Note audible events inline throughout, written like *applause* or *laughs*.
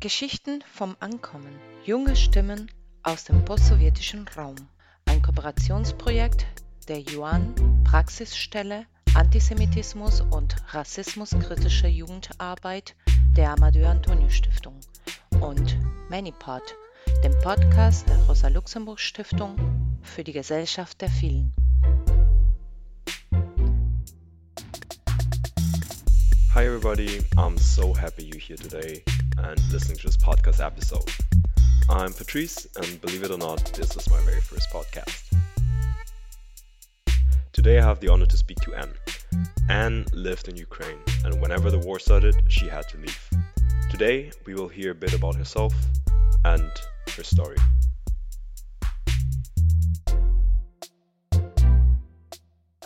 Geschichten vom Ankommen. Junge Stimmen aus dem postsowjetischen Raum. Ein Kooperationsprojekt der Yuan Praxisstelle Antisemitismus und Rassismuskritische Jugendarbeit der Amadeu Antonio Stiftung und ManyPod, dem Podcast der Rosa Luxemburg Stiftung für die Gesellschaft der Vielen. Hi, everybody. I'm so happy you're here today and listening to this podcast episode. I'm Patric, and believe it or not, this is my very first podcast. Today, I have the honor to speak to Ann. Ann lived in Ukraine, and whenever the war started, she had to leave. Today, we will hear a bit about herself and her story.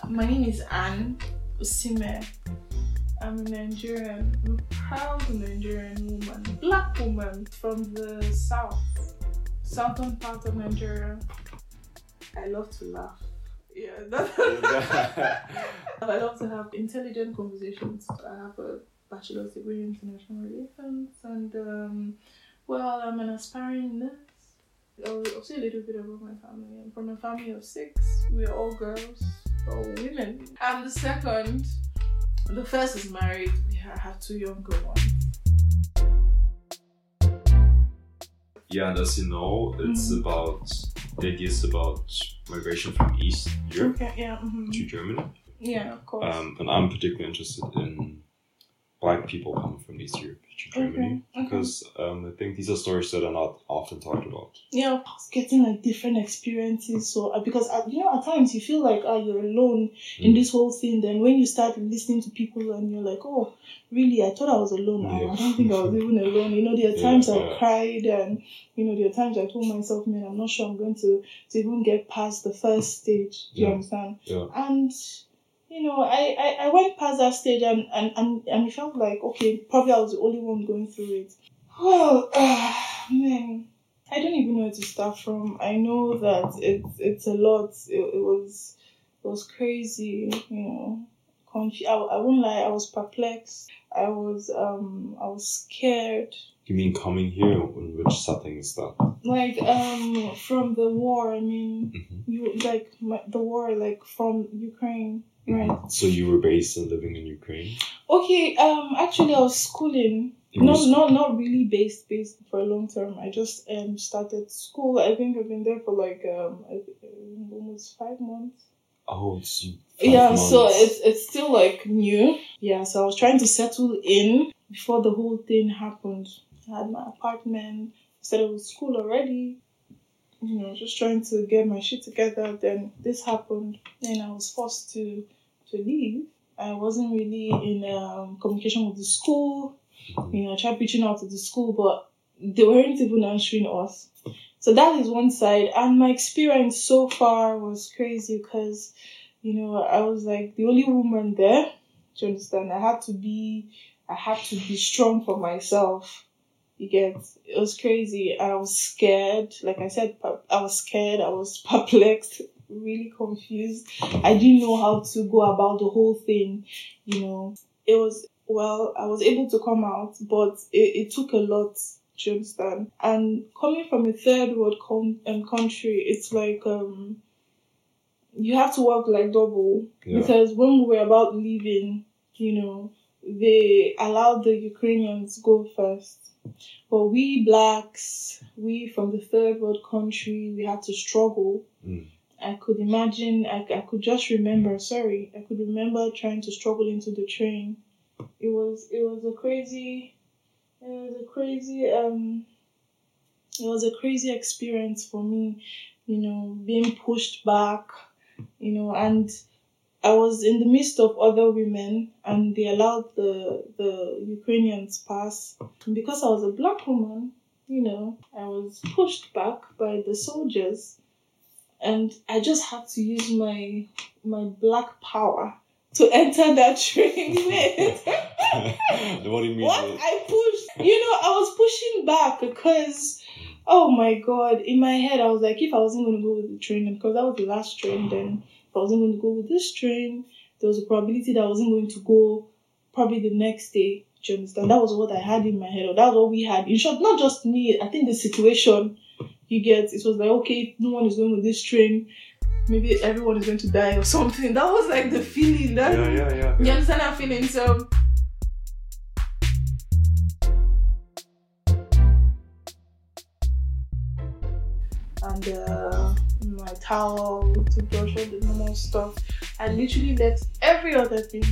My name is Ann Usime. I'm a Nigerian, I'm a proud Nigerian woman, black woman from the south, southern part of Nigeria. I love to laugh. Yeah, *laughs* *laughs* I love to have intelligent conversations. I have a bachelor's degree in international relations, and um, well, I'm an aspiring nurse. I'll, I'll say a little bit about my family. I'm from a family of six. We're all girls, all women. I'm the second. The first is married. We ha- have two younger ones. Yeah, and as you know, it's Mhm. about the ideas about migration from East Europe Okay, yeah, mhm. to Germany. yeah, of course. Um, and I'm particularly interested in black people coming from East Europe to Germany Okay, okay. because um, I think these are stories that are not often talked about. yeah, I getting like different experiences. So uh, because uh, you know, at times you feel like oh, you're alone in Mm. this whole thing. Then when you start listening to people and you're like, oh, really? I thought I was alone. I- Yeah. I don't think I was even alone. You know, there are Yeah, times I yeah. cried and you know there are times I told myself, man, I'm not sure I'm going to to even get past the first stage. Do you understand? Yeah. and you know I, I i went past that stage and and and, and it felt like okay probably i was the only one going through it. Oh ah, *sighs* man. I don't even know where to start from. I know that it's it's a lot. It, it was it was crazy you know. I, I won't lie i was perplexed. I was um i was scared. You mean coming here? In which setting is that? like um from the war i mean Mhm. you like my, the war like from ukraine right So you were based and living in Ukraine? Okay, um, actually, I was schooling. You No, was- not not really based based for a long term. I just um started school. I think I've been there for like um uh, almost five months. Oh, it's you- yeah, five so it's it's still like new. Yeah, so I was trying to settle in before the whole thing happened. I had my apartment, started with school already. You know, just trying to get my shit together. Then this happened, and I was forced to to leave. I wasn't really in um, communication with the school. You know, I tried reaching out to the school, but they weren't even answering us. So that is one side. And my experience so far was crazy because, you know, I was like the only woman there. Do you understand? I had to be, I had to be strong for myself. You get, it was crazy. I was scared. Like I said, I was scared. I was *laughs* perplexed, really confused. I didn't know how to go about the whole thing. You know, it was well. I was able to come out, but it, it took a lot. Do you understand? And coming from a third world com- um, country, it's like um, you have to work like double Yeah. because when we were about leaving, you know, they allowed the Ukrainians go first. But we blacks, we from the third world country, we had to struggle. Mm. I could imagine, I, I could just remember, sorry, I could remember trying to struggle into the train. It was, it was a crazy, it was a crazy, um, it was a crazy experience for me, you know, being pushed back, you know, and I was in the midst of other women and they allowed the the Ukrainians pass. And because I was a black woman, you know, I was pushed back by the soldiers and I just had to use my my black power to enter that *laughs* train. *laughs* what do you mean? what I pushed, you know, I was pushing back because oh my god, in my head I was like, if I wasn't going to go with the train, because that was the last train, then I wasn't going to go with this train, there was a probability that I wasn't going to go probably the next day. Do you understand? That was what I had in my head, or that was what we had. In short, not just me. I think the situation you get, it was like, okay, no one is going with this train. Maybe everyone is going to die or something. *laughs* That was like the feeling. That Yeah, yeah, yeah. you understand that feeling? So and uh, my towel, toothbrush, all the normal stuff. I literally let every other thing.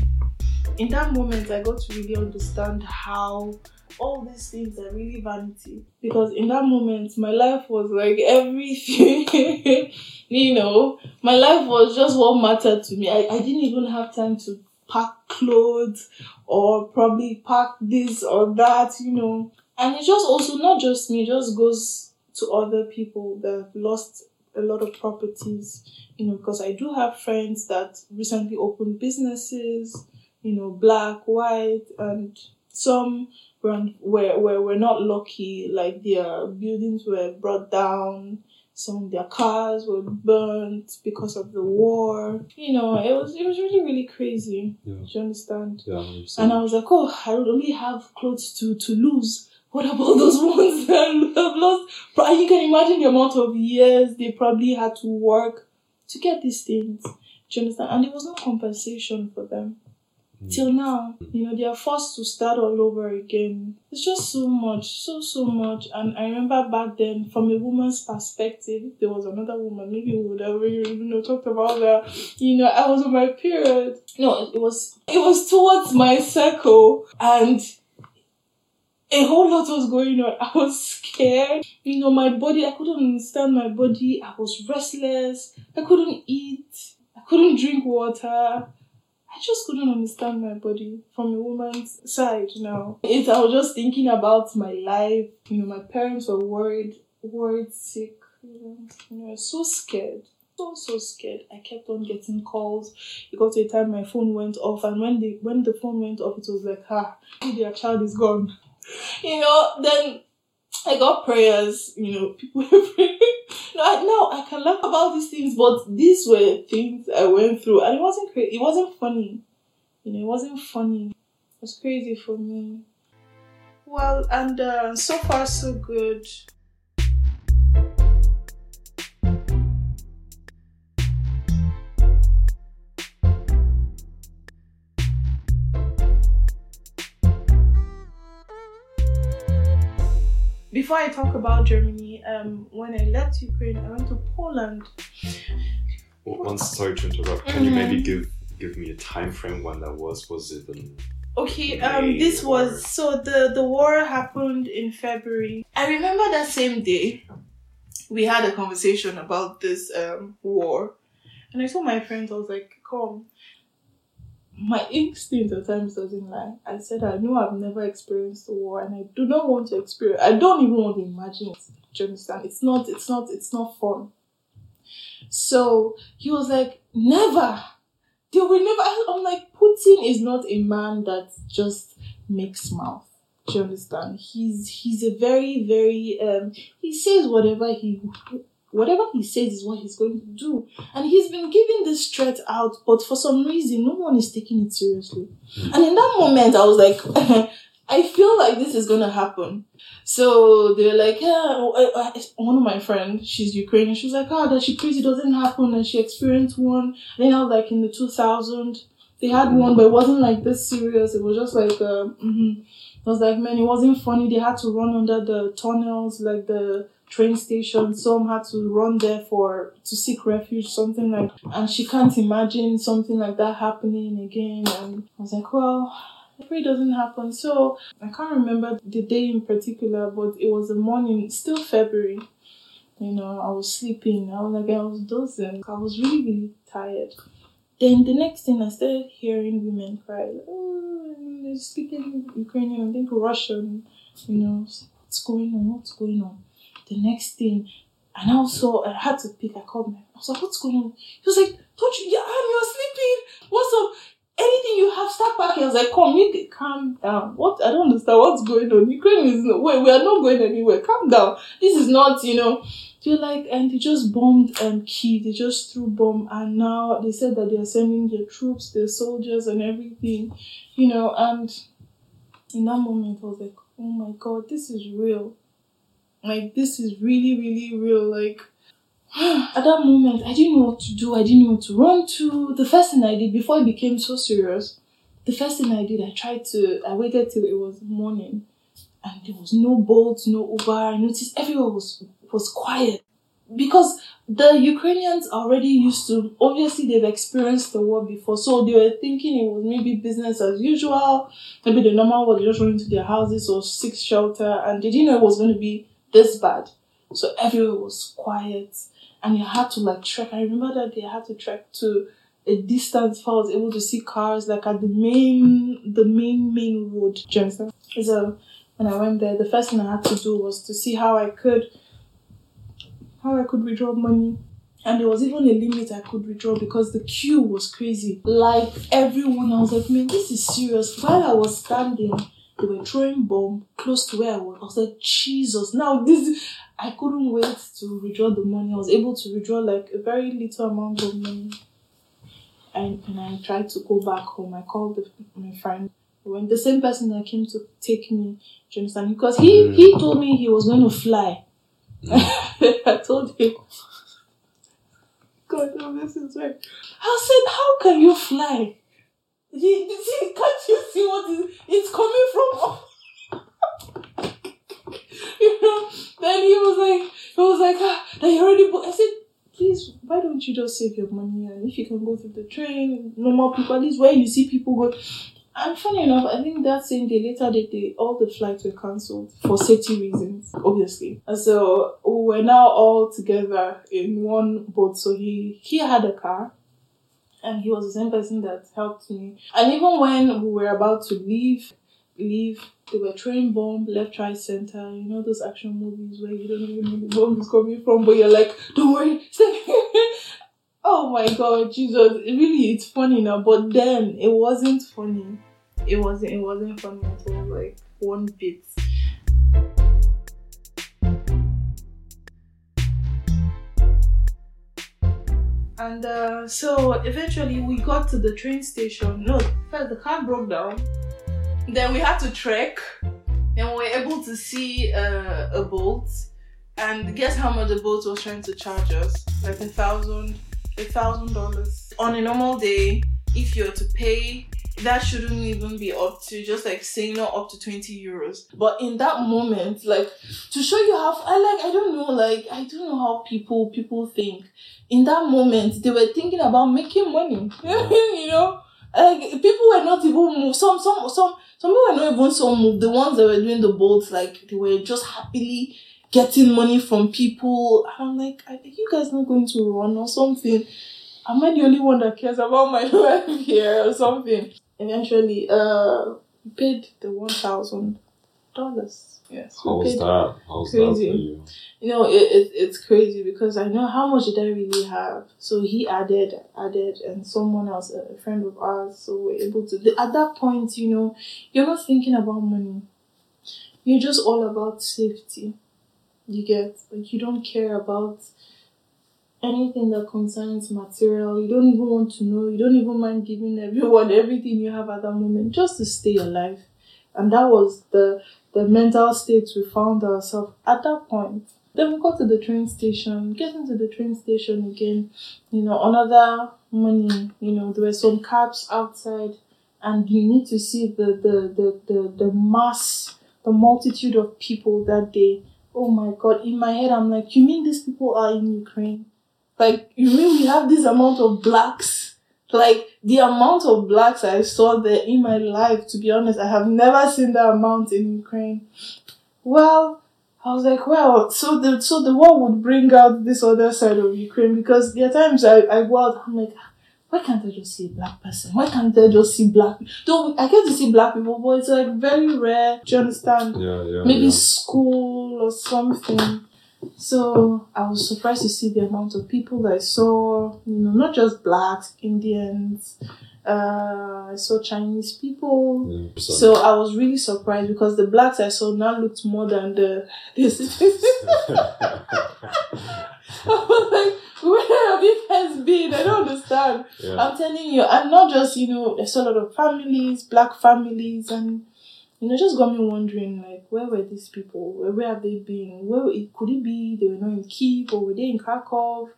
In that moment, I got to really understand how all these things are really vanity. Because in that moment, my life was like everything. *laughs* you know, my life was just what mattered to me. I, I didn't even have time to pack clothes or probably pack this or that, you know. And it just also not just me, just goes to other people that have lost a lot of properties, you know, because I do have friends that recently opened businesses, you know, black, white, and some were, were, were, were not lucky, like their buildings were brought down, some of their cars were burnt because of the war. You know, it was it was really, really crazy. Yeah. Do you understand? Yeah, 100%. And I was like, oh, I only have clothes to, to lose. What about those *laughs* ones that have lost? But you can imagine the amount of years they probably had to work to get these things. Do you understand? And there was no compensation for them. Mm. Till now, you know, they are forced to start all over again. It's just so much, so, so much. And I remember back then, from a woman's perspective, if there was another woman, maybe we would have, you know, talked about that. You know, I was on my period. No, it was, it was towards my circle. And a whole lot was going on. I was scared. You know, my body, I couldn't understand my body. I was restless. I couldn't eat. I couldn't drink water. I just couldn't understand my body from a woman's side now. It, I was just thinking about my life. You know, my parents were worried, worried sick. You know, so scared. So so scared. I kept on getting calls. It got to a time my phone went off, and when the when the phone went off, it was like, ah, their child is gone. *laughs* You know, then I got prayers, you know, *laughs* people were praying. No, I, can laugh about these things, but these were things I went through, and it wasn't cra- It wasn't funny. You know, it wasn't funny. It was crazy for me. Well, and uh, so far so good. Before I talk about Germany, um, when I left Ukraine, I went to Poland. Well, sorry to interrupt. Can you maybe give give me a time frame when that was? Was it in Okay, um, this was so the the war happened in February. I remember that same day, we had a conversation about this um war, and I told my friends I was like, "Come." My instinct at times doesn't lie. I said I know I've never experienced war, and I do not want to experience. I don't even want to imagine it. Do you understand? It's not. It's not. It's not fun. So he was like, "Never." They will never. I'm like, Putin is not a man that just makes mouth. Do you understand? He's he's a very very um. He says whatever he whatever he says is what he's going to do, and he's been giving this threat out, but for some reason, no one is taking it seriously. And in that moment, I was like, *laughs* I feel like this is gonna happen. So they were like, yeah, uh, uh, one of my friends, she's Ukrainian. She was like, ah, that she it doesn't happen, and she experienced one. Then I was like, in the 2000, they had one, but it wasn't like this serious. It was just like, uh, mhm. I was like, man, it wasn't funny. They had to run under the tunnels, like the train station. Some had to run there for to seek refuge, something like. And she can't imagine something like that happening again. And I was like, well, it doesn't happen. So I can't remember the day in particular, but it was a morning, still February. You know, I was sleeping. I was like, I was dozing. I was really, really tired. Then the next thing, I started hearing women cry. Like, oh, they're speaking Ukrainian, I think Russian. You know, what's going on? What's going on? The next thing, and also I had to pick. I called my. I was like, "What's going on?" He was like, "Don't you? Yeah, you're sleeping. What's up? Anything you have, start packing." I was like, "Come, you calm down. What? I don't understand what's going on. Ukraine is no wait. We are not going anywhere. Calm down. This is not, you know." They're like, and they just bombed um Kiev. They just threw bomb, and now they said that they are sending their troops, their soldiers, and everything, you know. And In that moment, I was like, oh my god, this is real. Like, this is really, really real. Like, *sighs* at that moment, I didn't know what to do. I didn't know what to run to. The first thing I did before it became so serious, the first thing I did, I tried to, I waited till it was morning and there was no Bolt, no Uber. I noticed everywhere was, was quiet because the Ukrainians already used to, obviously, they've experienced the war before. So they were thinking it was maybe business as usual. Maybe the normal was just running to their houses or seek shelter and they didn't know it was going to be this bad. So everywhere was quiet and you had to like trek. I remember that they had to trek to a distance before I was able to see cars like at the main the main main road. Do you understand? So when I went there, the first thing I had to do was to see how I could how I could withdraw money. And there was even a limit I could withdraw because the queue was crazy. Like everyone, I was like, man, this is serious. While I was standing, they were throwing bomb close to where I was. I was like, Jesus, now this I couldn't wait to withdraw the money. I was able to withdraw like a very little amount of money. And, and I tried to go back home. I called the, my friend. When the same person that came to take me, do you understand? Because he, mm. he told me he was going to fly. Mm. *laughs* I told him. God, no, this is right. I said, how can you fly? He, he, can't you see what is, it's coming from? *laughs* you know, then he was like, he was like, ah, you already booked. I said, please, why don't you just save your money and if you can go through the train, normal people, at least where you see people go. And funny enough, I think that same day, later that day, all the flights were cancelled for safety reasons, obviously. And so we were now all together in one boat. So he he had a car, and he was the same person that helped me. And even when we were about to leave, leave, they were throwing bomb left, right, center. You know those action movies where you don't even know the bomb is coming from, but you're like, don't worry. *laughs* oh my god, Jesus! Really, it's funny now, but then it wasn't funny. It wasn't. It wasn't funny at all. Like one bit. And uh, so eventually we got to the train station. No, first the car broke down. Then we had to trek, and we were able to see uh, a boat. And guess how much the boat was trying to charge us? Like a thousand, a thousand dollars. On a normal day, if you're to pay, that shouldn't even be up to just like saying not up to 20 euros. But in that moment, like to show you how I like I don't know, like I don't know how people people think. In that moment, they were thinking about making money. *laughs* you know? Like people were not even moved. Some some some some people were not even so moved. The ones that were doing the boats, like they were just happily getting money from people. I'm like, are you guys not going to run or something? Am I the only one that cares about my *laughs* life here or something? Eventually, uh, we paid the one thousand dollars. Yes. How was that? How was that for you? you know it, it it's crazy because i know how much did i really have so he added added and someone else a friend of ours so we're able to at that point you know you're not thinking about money you're just all about safety you get like you don't care about anything that concerns material you don't even want to know you don't even mind giving everyone *laughs* everything you have at that moment just to stay alive and that was the the mental state we found ourselves at that point then we got to the train station, getting to the train station again, you know, another money, you know, there were some cabs outside and you need to see the the the the, the mass, the multitude of people that day. Oh my god, in my head I'm like, you mean these people are in Ukraine? Like you mean we have this amount of blacks? Like the amount of blacks I saw there in my life, to be honest, I have never seen that amount in Ukraine. Well, I was like, wow, so the so the war would bring out this other side of Ukraine because there are times I, I go out, I'm like, why can't I just see a black person? Why can't I just see black Though I get to see black people, but it's like very rare. Do you understand? Yeah, yeah. Maybe yeah. school or something. So I was surprised to see the amount of people that I saw, you know, not just blacks, Indians, uh, I saw Chinese people. 100%. So I was really surprised because the blacks I saw now looked more than the this. I was like, *laughs* where have you guys been? I don't understand. yeah. I'm telling you, I'm not just, you know, I saw a lot of families, black families, and you know, just got me wondering, like, where were these people? Where, where have they been? Where it, could it be they were not in Kiev or were they in Krakow?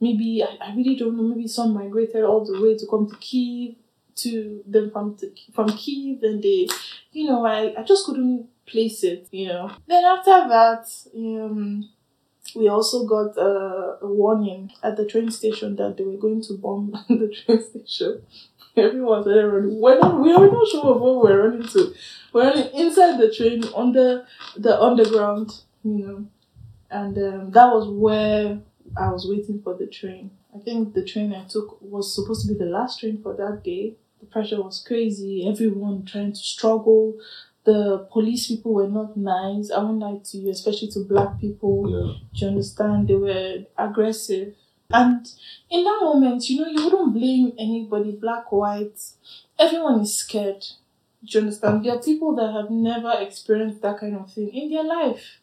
Maybe I, I really don't know. Maybe some migrated all the way to come to Kiev, to them from to, from Kiev, and they, you know, I, I just couldn't place it. You know. Then after that, um, we also got a, a warning at the train station that they were going to bomb *laughs* the train station. Everyone running. We're not, we are not sure of where we're running to. We're inside the train, under the underground, you know. And um, that was where I was waiting for the train. I think the train I took was supposed to be the last train for that day. The pressure was crazy. Everyone trying to struggle. The police people were not nice. I won't lie to you, especially to black people. Yeah. Do you understand? They were aggressive. And in that moment, you know, you wouldn't blame anybody, black, white. Everyone is scared. Do you understand? There are people that have never experienced that kind of thing in their life.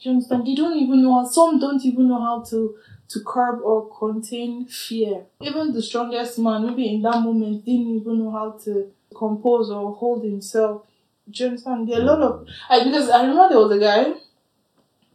Do you understand? They don't even know how, some don't even know how to, to curb or contain fear. Even the strongest man, maybe in that moment, didn't even know how to compose or hold himself. Do you understand? There are a lot of, I, because I remember there was a guy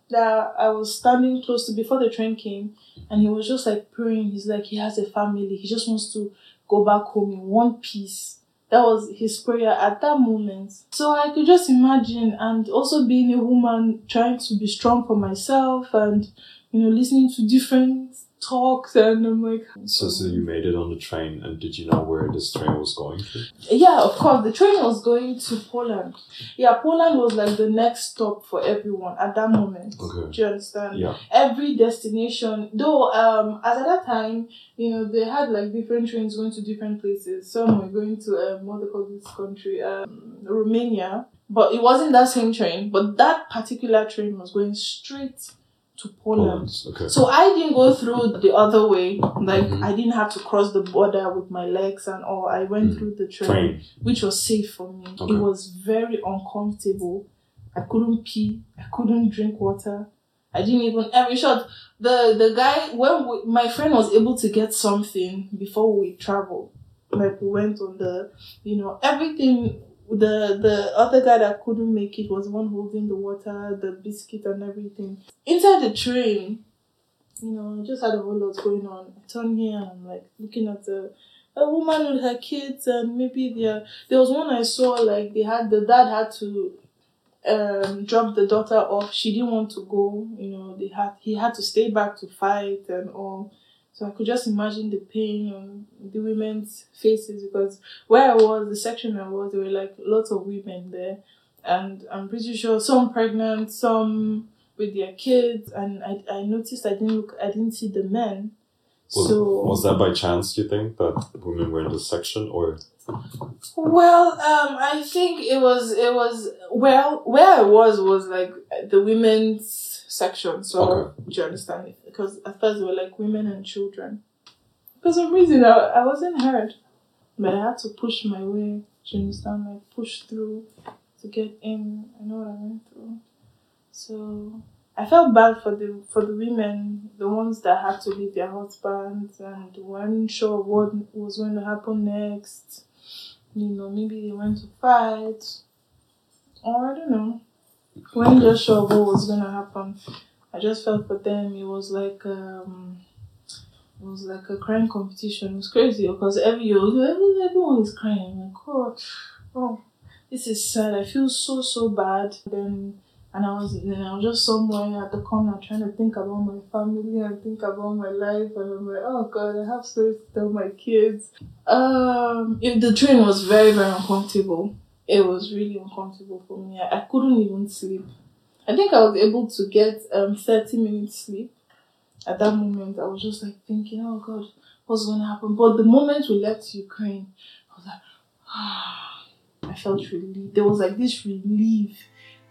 that I was standing close to before the train came, and he was just like praying. He's like, he has a family. He just wants to go back home in one piece. That was his prayer at that moment. So I could just imagine, and also being a woman, trying to be strong for myself, and you know, listening to different talks, and I'm like, So, so you made it on the train, and did you know where this train was going to? yeah, of course, the train was going to Poland. Yeah, Poland was like the next stop for everyone at that moment. Okay. Do you understand? Yeah. every destination though um as at that time you know they had like different trains going to different places some were going to um what they call this country um romania but it wasn't that same train but that particular train was going straight to poland Poland. Okay. so I didn't go through the other way. Like Mhm. I didn't have to cross the border with my legs and all. I went Mhm. through the train, Train. which was safe for me. Okay. It was very uncomfortable. I couldn't pee. I couldn't drink water. I didn't even. I mean, short. The the guy when we, my friend was able to get something before we traveled. Like we went on the, you know, everything. The the other guy that couldn't make it was one holding the water, the biscuit, and everything inside the train, you know, I just had a whole lot going on. I turn here and I'm like looking at the a woman with her kids and maybe there there was one I saw like they had the dad had to um drop the daughter off. She didn't want to go, you know, they had he had to stay back to fight and all. So I could just imagine the pain on the women's faces because where I was, the section I was, there were like lots of women there. And I'm pretty sure some pregnant, some with their kids and I, I noticed I didn't look I didn't see the men. Was, so was that by chance? Do you think that women were in this section, or well, um I think it was it was well where I was was like the women's section, so Okay. do you understand it? Because at first they were like women and children. For some reason I, I wasn't heard. But I had to push my way, do you understand? Like push through to get in. I know what I went through. So I felt bad for the for the women, the ones that had to leave their husbands and weren't sure what was going to happen next. You know, maybe they went to fight, or I don't know. Just sure what was gonna happen. I just felt for them. It was like um, it was like a crying competition. It was crazy because every year every- everyone is crying. I'm like, God, oh, this is sad. I feel so so bad. Then and I was then I was just somewhere at the corner trying to think about my family and think about my life and I'm like, oh God, I have stories to tell my kids. Um, if the train was very very uncomfortable. It was really uncomfortable for me. I, I couldn't even sleep. I think I was able to get um thirty minutes sleep. At that moment, I was just like thinking, oh God, what's going to happen? But the moment we left Ukraine, I was like, ah, *sighs* I felt relieved. There was like this relief.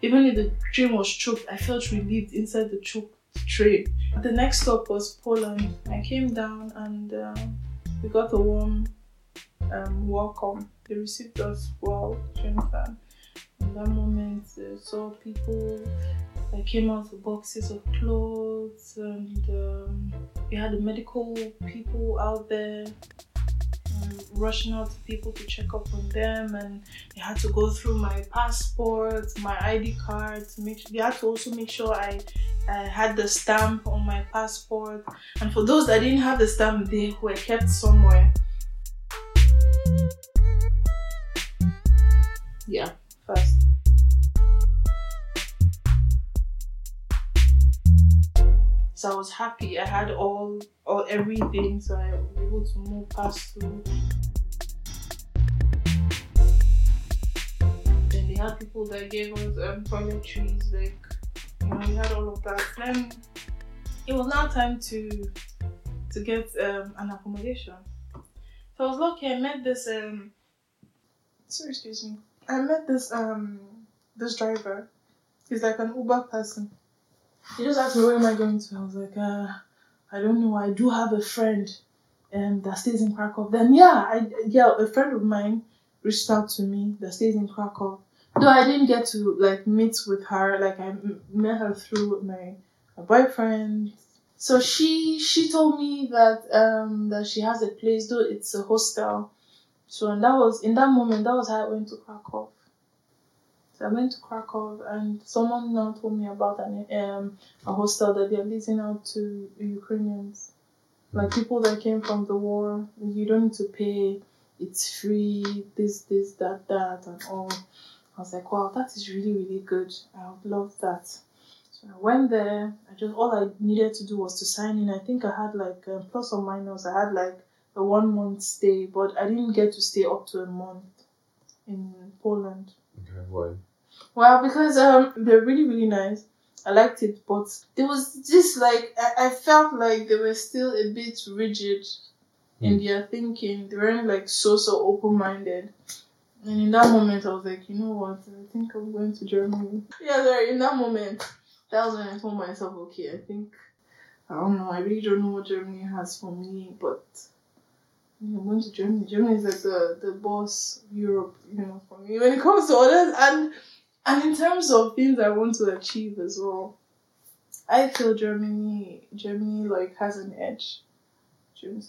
Even if the train was choked, I felt relieved inside the choked train. The next stop was Poland. I came down and um, we got a warm um, welcome. They received us well, do? In that moment, I saw people that came out with boxes of clothes, and um, we had the medical people out there. rushing out to people to check up on them, and they had to go through my passport, my ID card. To make they had to also make sure I, I had the stamp on my passport. And for those that didn't have the stamp, they were kept somewhere. Yeah, first. So I was happy. I had all, all everything, so I was able to move past through. Then they had people that gave us um, toiletries, like you know, we had all of that. Then it was now time to to get um, an accommodation. So I was lucky. I met this um. Sorry, excuse me. I met this um this driver. He's like an Uber person. He just asked me where am I going to. I was like, uh, I don't know. I do have a friend um that stays in Krakow. Then yeah, I yeah, a friend of mine reached out to me that stays in Krakow. Though I didn't get to like meet with her, like I m- met her through my, my boyfriend. So she she told me that um that she has a place, though it's a hostel. So and that was in that moment that was how I went to Krakow. So I went to Krakow and someone now told me about an um a hostel that they're leasing out to Ukrainians. Like people that came from the war. You don't need to pay, it's free, this, this, that, that and all. I was like, wow, that is really, really good. I would love that. So I went there. I just all I needed to do was to sign in. I think I had like um, plus or minus. I had like a one month stay, but I didn't get to stay up to a month in Poland. Okay, why? Well, because um they're really really nice. I liked it, but there was just like I, I felt like they were still a bit rigid in Hmm. their thinking. They weren't like so so open minded. And in that moment, I was like, you know what? I think I'm going to Germany. Yeah, sorry. In that moment, that was when I told myself, okay, I think I don't know. I really don't know what Germany has for me, but I'm going to Germany. Germany is like the the boss of Europe, you know, for me when it comes to others and and in terms of things I want to achieve as well. I feel Germany Germany like has an edge. You?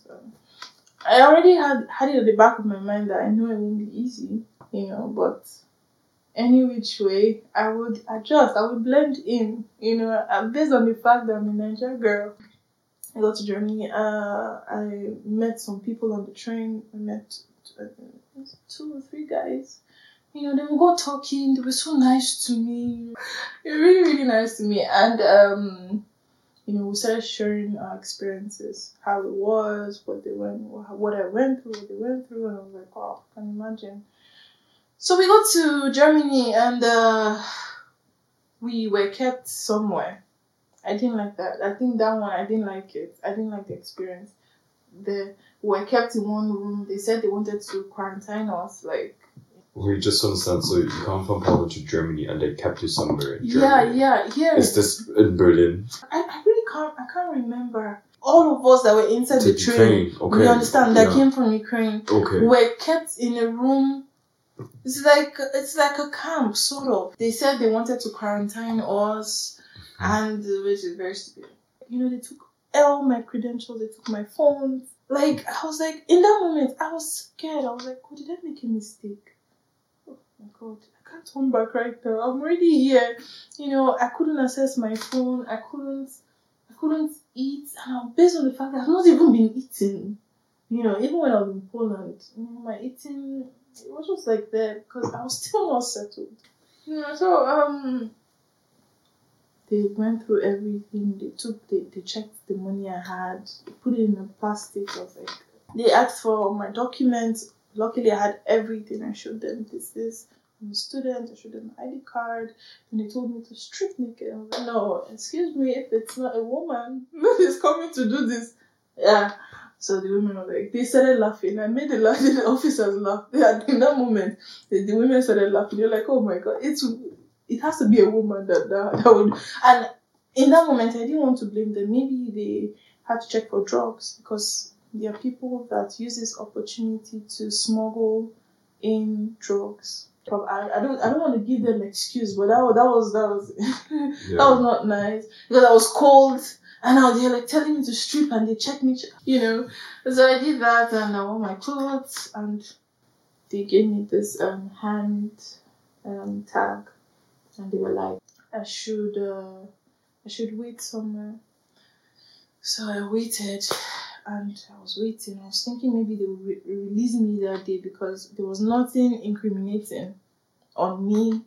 I already had had it at the back of my mind that I know it won't be easy, you know, but any which way, I would adjust, I would blend in, you know, uh, based on the fact that I'm a Naija girl. I got to Germany, uh, I met some people on the train, I met uh, two or three guys. You know, they would go talking, they were so nice to me. They were really, really nice to me. And, um, you know, we started sharing our experiences, how it was, what they went, what I went through, what they went through, and I was like, wow, I can imagine. So we got to Germany and uh, we were kept somewhere. I didn't like that. I think that one, I didn't like it. I didn't like the experience. The we were kept in one room. They said they wanted to quarantine us, like We just understand. So you come from Poland to Germany, and they kept you somewhere in yeah, Germany. yeah, yeah. yeah. Is this in Berlin? I, I really can't. I can't remember all of us that were inside the train. Okay. You understand? That yeah. came from Ukraine. Okay. were kept in a room. It's like it's like a camp, sort of. They said they wanted to quarantine us, and which is very stupid. You know, they took all my credentials, they took my phones. Like I was like, in that moment, I was scared. I was like, oh, did I make a mistake? Oh my god, I can't turn back right now. I'm already here. You know, I couldn't access my phone. I couldn't. I couldn't eat, and based on the fact that I've not even been eating you know, even when I was in Poland, you know, my eating it was just like that because I was still not settled. You know, so um they went through everything, they took they, they checked the money I had, they put it in a plastic, of like they asked for my documents. Luckily I had everything. I showed them this this I'm a student, I showed them my ID card, and they told me to strip naked. I was like, no, excuse me, if it's not a woman *laughs* is coming to do this. Yeah. So the women were like, they started laughing. I made the, laugh, the officers laugh. And in that moment, the, the women started laughing. They're like, oh my god, it's it has to be a woman that, that, that would. And in that moment, I didn't want to blame them. Maybe they had to check for drugs because there are people that use this opportunity to smuggle in drugs. I, I don't I don't want to give them excuse, but that was that was that was *laughs* Yeah. that was not nice because I was cold And now they're like telling me to strip and they check me, you know. So I did that and I wore my clothes and they gave me this um, hand um, tag and they were like, I should, uh, I should wait somewhere. So I waited and I was waiting. I was thinking maybe they would re- release me that day because there was nothing incriminating on me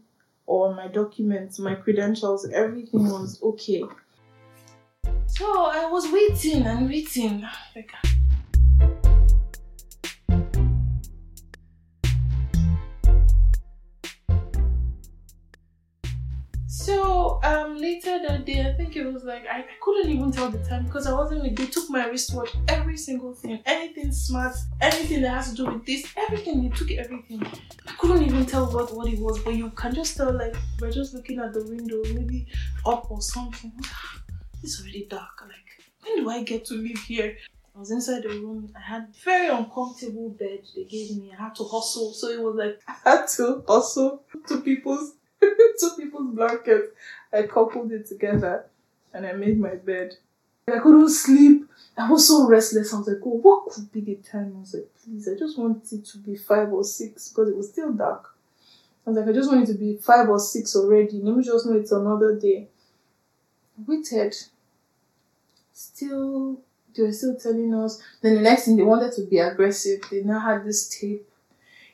or my documents, my credentials, everything was okay. So I was waiting and waiting. Like, that day, I think it was like I, I couldn't even tell the time because I wasn't with they took my wristwatch, every single thing, anything smart, anything that has to do with this, everything, they took everything. I couldn't even tell what, what it was, but you can just tell like we're just looking at the window, maybe up or something. It's already dark. Like, when do I get to live here? I was inside the room. I had very uncomfortable bed they gave me. I had to hustle. So it was like *laughs* I had to hustle to people's *laughs* to people's blankets. I coupled it together and I made my bed. I couldn't sleep. I was so restless. I was like, oh, what could be the time? I was like, please, I just want it to be five or six because it was still dark. I was like, I just want it to be five or six already. Let me just know it's another day. I waited. Still, they were still telling us. Then the next thing, they wanted to be aggressive. They now had this tape.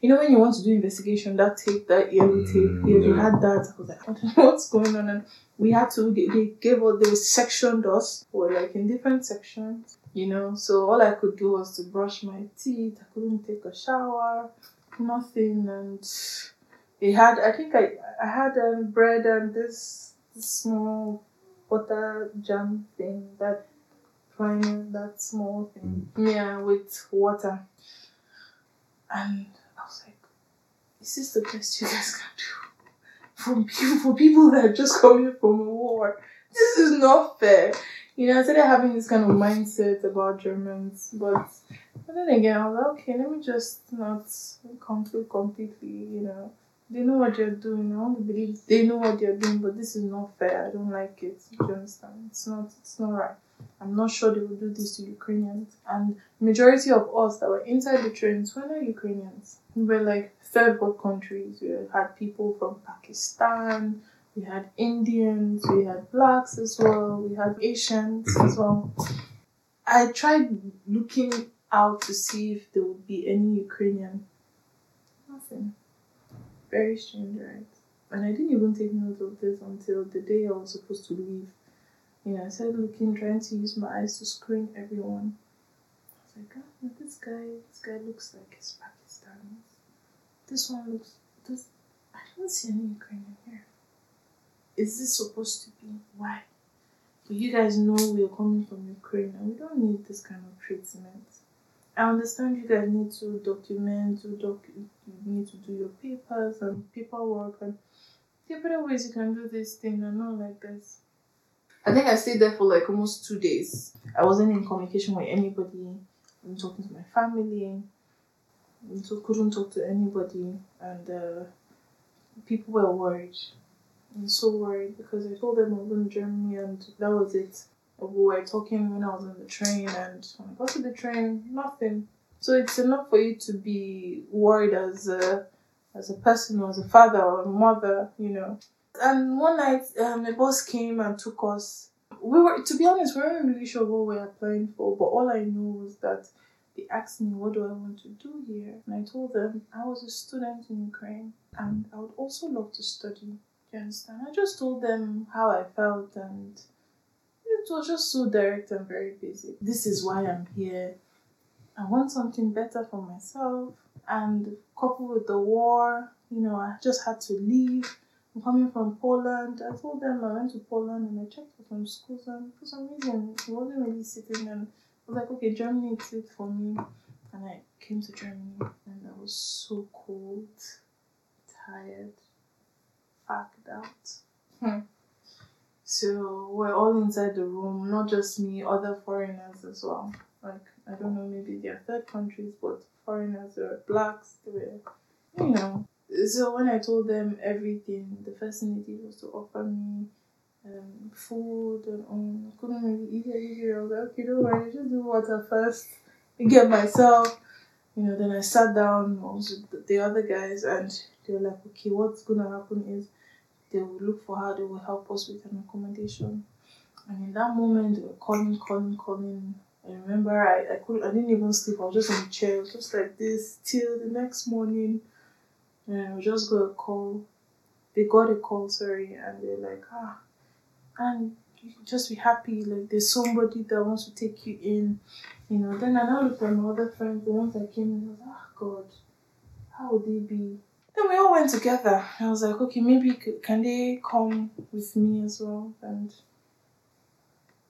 You know, when you want to do investigation, that tape, that yellow tape, Mm, yeah, they yeah. had that. I was like, I don't know what's going on. And we had to, they, they gave us, they sectioned us. We were like in different sections, you know. So all I could do was to brush my teeth. I couldn't take a shower, nothing. And they had, I think I, I had um, bread and this small butter jam thing, that fine, that small thing. Yeah, with water. And I was like, is the best you guys can do? From people, for people that are just coming from a war. This is not fair. You know, I started having this kind of mindset about Germans, but, but then again, I was like, okay, let me just not conclude completely, you know. They know what they're doing. I want to believe they know what they're doing, but this is not fair. I don't like it. Do you understand? It's not. It's not right. I'm not sure they will do this to Ukrainians. And majority of us that were inside the trains were not Ukrainians. We were like third world countries. We had people from Pakistan. We had Indians. We had blacks as well. We had Asians as mm-hmm. well. I tried looking out to see if there would be any Ukrainian. Nothing. Very strange, right? And I didn't even take note of this until the day I was supposed to leave. You know, I started looking, trying to use my eyes to screen everyone. I was like, oh, this guy, this guy looks like he's Pakistani. This one looks, this, I don't see any Ukrainian here. Is this supposed to be? Why? But you guys know we're coming from Ukraine and we don't need this kind of treatment. I understand you guys need to document, to doc, you need to do your papers and paperwork and there are better ways you can do this thing and not like this. I think I stayed there for like almost two days. I wasn't in communication with anybody. I wasn't talking to my family. So couldn't talk to anybody, and uh, people were worried. I'm so worried because I told them I was in Germany, and that was it. We were talking when I was on the train, and when I got to the train, nothing. So it's enough for you to be worried as a as a person, or as a father or a mother, you know. And one night, um, the boss came and took us. We were, to be honest, we weren't really sure what we were applying for, but all I knew was that they asked me, What do I want to do here? And I told them I was a student in Ukraine and I would also love to study. You understand? I just told them how I felt and it was just so direct and very basic. This is why I'm here. I want something better for myself. And coupled with the war, you know, I just had to leave. I'm coming from Poland. I told them I went to Poland and I checked for some schools and for some reason it wasn't really sitting and I was like, okay, Germany is it for me. And I came to Germany and I was so cold, tired, fucked out. Hmm. So we're all inside the room, not just me, other foreigners as well. Like, I don't know, maybe they're third countries, but foreigners, they were blacks, they were, you know. So when I told them everything, the first thing they did was to offer me um, food and um, couldn't really eat anything. I was like, okay, don't worry, just do water first and get myself. You know, then I sat down with the other guys and they were like, okay, what's gonna happen is they will look for how they will help us with an accommodation. And in that moment, they were calling, calling, calling. I remember I, I couldn't, I didn't even sleep. I was just on the chair, just like this till the next morning. And I just got a call. They got a call, sorry, and they're like, ah, and you just be happy. Like there's somebody that wants to take you in, you know. Then I now look at my other friends, the ones that came in. I was like, oh God, how would they be? Then we all went together. I was like, okay, maybe can they come with me as well? And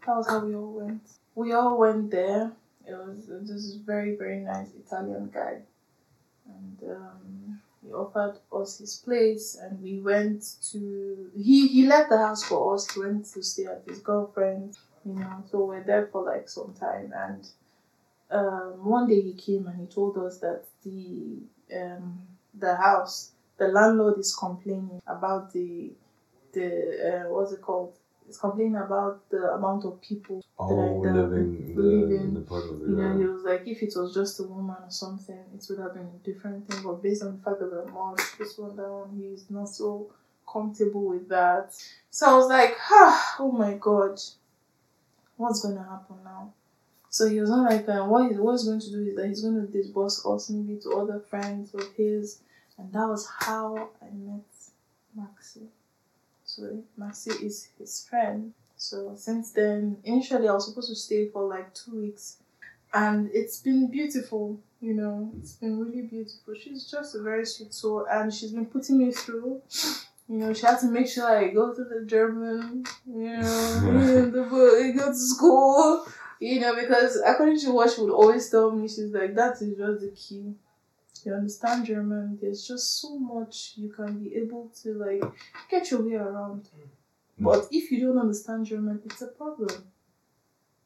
that was how we all went. We all went there. It was this very very nice Italian guy, and um, he offered us his place, and we went to. He he left the house for us. He went to stay at his girlfriend, you know. So we're there for like some time, and um, one day he came and he told us that the um the house the landlord is complaining about the the uh, what's it called it's complaining about the amount of people Oh, That I living in the, living, in the part of the you know, he was like, if it was just a woman or something, it would have been a different thing. But based on the fact that we're more this one, that one, he's not so comfortable with that. So I was like, ah, oh my god, what's going to happen now? So he was not like, uh, what, he, what he's going to do is that he's going to disburse us maybe to other friends of his. And that was how I met Maxi. So Maxi is his friend. So since then, initially I was supposed to stay for like two weeks, and it's been beautiful. You know, it's been really beautiful. She's just a very sweet soul, and she's been putting me through. You know, she had to make sure I go to the German. You know, *laughs* the book, go to school. You know, because according to what she would always tell me, she's like, that is just the key. You understand German. There's just so much you can be able to like get your way around. But if you don't understand German, it's a problem.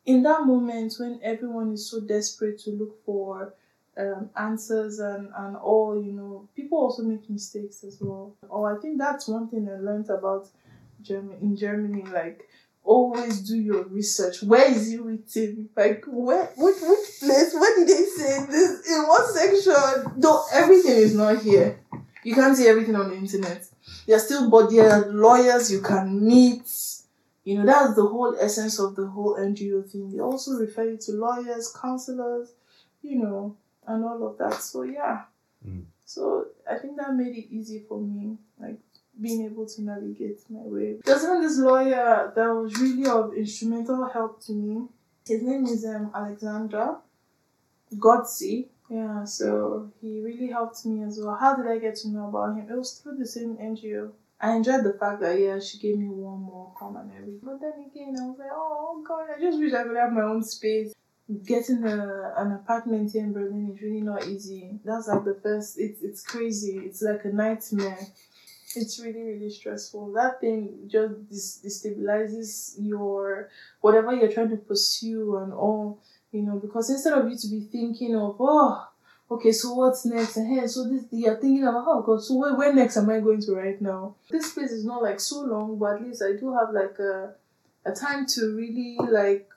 In that moment when everyone is so desperate to look for um, answers and, and all, you know, people also make mistakes as well. Or I think that's one thing I learned about German in Germany, like always do your research. Where is it written? Like where which which place? Where did they say this? In what section? No, everything is not here. You can't see everything on the internet. There's still but there are lawyers you can meet. You know, that's the whole essence of the whole NGO thing. They also refer you to lawyers, counselors, you know, and all of that. So yeah. Mm. So I think that made it easy for me, like being able to navigate my way. There's even this lawyer that was really of instrumental help to me. His name is um Alexandra Godsey. Yeah, so he really helped me as well. How did I get to know about him? It was through the same NGO. I enjoyed the fact that yeah, she gave me one more come and everything. But then again, I was like, oh god, I just wish I could have my own space. Getting a, an apartment here in Berlin is really not easy. That's like the first. It's it's crazy. It's like a nightmare. It's really really stressful. That thing just dis- destabilizes your whatever you're trying to pursue and all. You know, because instead of you to be thinking of oh okay, so what's next? And hey, so this you're thinking about oh god, so where, where next am I going to right now? This place is not like so long, but at least I do have like a a time to really like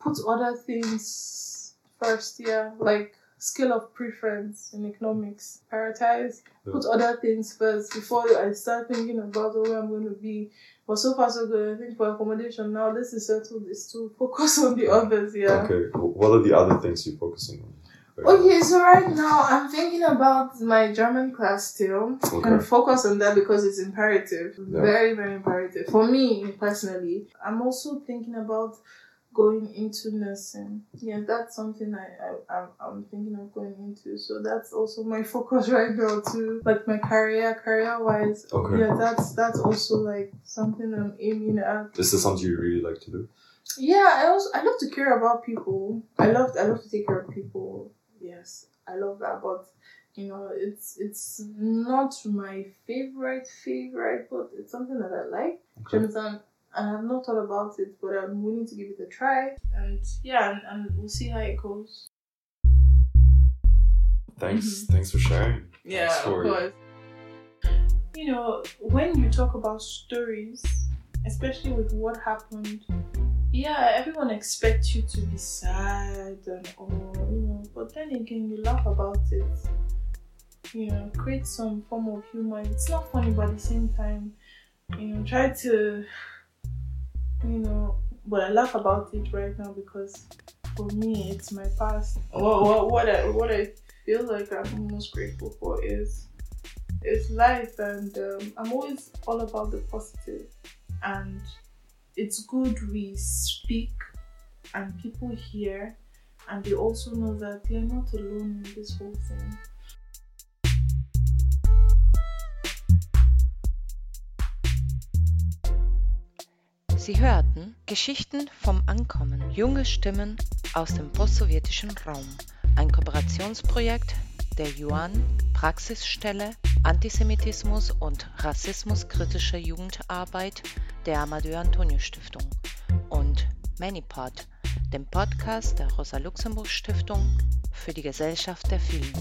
put other things first, yeah. Like scale of preference in economics. Prioritize, put other things first before I start thinking about where I'm gonna be. But so far so good. I think for accommodation now this is settled is to focus on the others, yeah. Okay, what are the other things you're focusing on? Okay, so right now I'm thinking about my German class still. I'm gonna focus on that because it's imperative. Yeah. Very, very imperative. For me personally. I'm also thinking about going into nursing. Yeah, that's something I, I I'm, I'm thinking of going into. So that's also my *laughs* focus right now too. Like my career, career wise. Okay. Yeah, that's that's also like something I'm aiming at. Is this something you really like to do? Yeah, I also I love to care about people. I love I love to take care of people. Yes, I love that. But you know, it's it's not my favorite favorite, but it's something that I like. Do you Okay. understand? And I've not thought about it, but I'm willing to give it a try. And yeah, and, and we'll see how it goes. Thanks, mm-hmm. thanks for sharing. Yeah, Thanks of course. You know, when you talk about stories especially with what happened. Yeah, everyone expects you to be sad and all, you know, but then again, you laugh about it. You know, create some form of humor. It's not funny, but at the same time, you know, try to, you know, but I laugh about it right now because for me, it's my past. What, what, what I, what I feel like I'm most grateful for is it's life and um, i'm always all about the positive and it's good we speak and people hear and they also know that they're not alone in this whole thing Sie hörten Geschichten vom Ankommen, junge Stimmen aus dem postsowjetischen Raum, ein Kooperationsprojekt der Yuan Praxisstelle Antisemitismus und rassismuskritische Jugendarbeit der Amadeu Antonio Stiftung und ManyPod, dem Podcast der Rosa Luxemburg Stiftung für die Gesellschaft der Vielen.